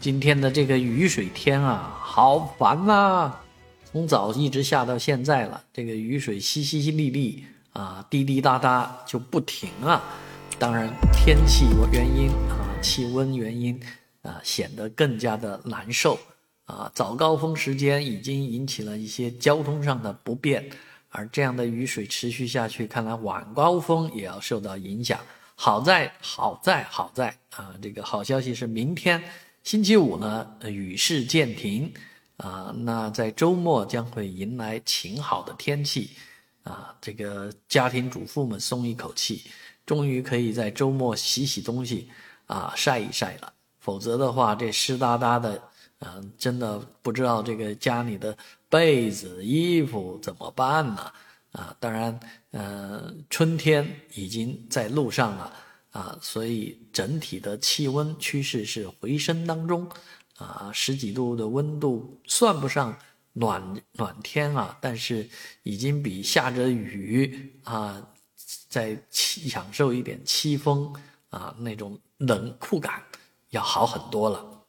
今天的这个雨水天啊，好烦呐！从早一直下到现在了，这个雨水淅淅沥沥啊，滴滴答答就不停啊。当然，天气原因啊，气温原因啊，显得更加的难受啊。早高峰时间已经引起了一些交通上的不便，而这样的雨水持续下去，看来晚高峰也要受到影响。好在，好在，好在啊，这个好消息是明天。星期五呢，雨势渐停，啊，那在周末将会迎来晴好的天气，啊，这个家庭主妇们松一口气，终于可以在周末洗洗东西，啊，晒一晒了。否则的话，这湿哒哒的，嗯，真的不知道这个家里的被子、衣服怎么办呢？啊，当然，呃，春天已经在路上了。啊，所以整体的气温趋势是回升当中，啊，十几度的温度算不上暖暖天啊，但是已经比下着雨啊，在享受一点凄风啊那种冷酷感要好很多了。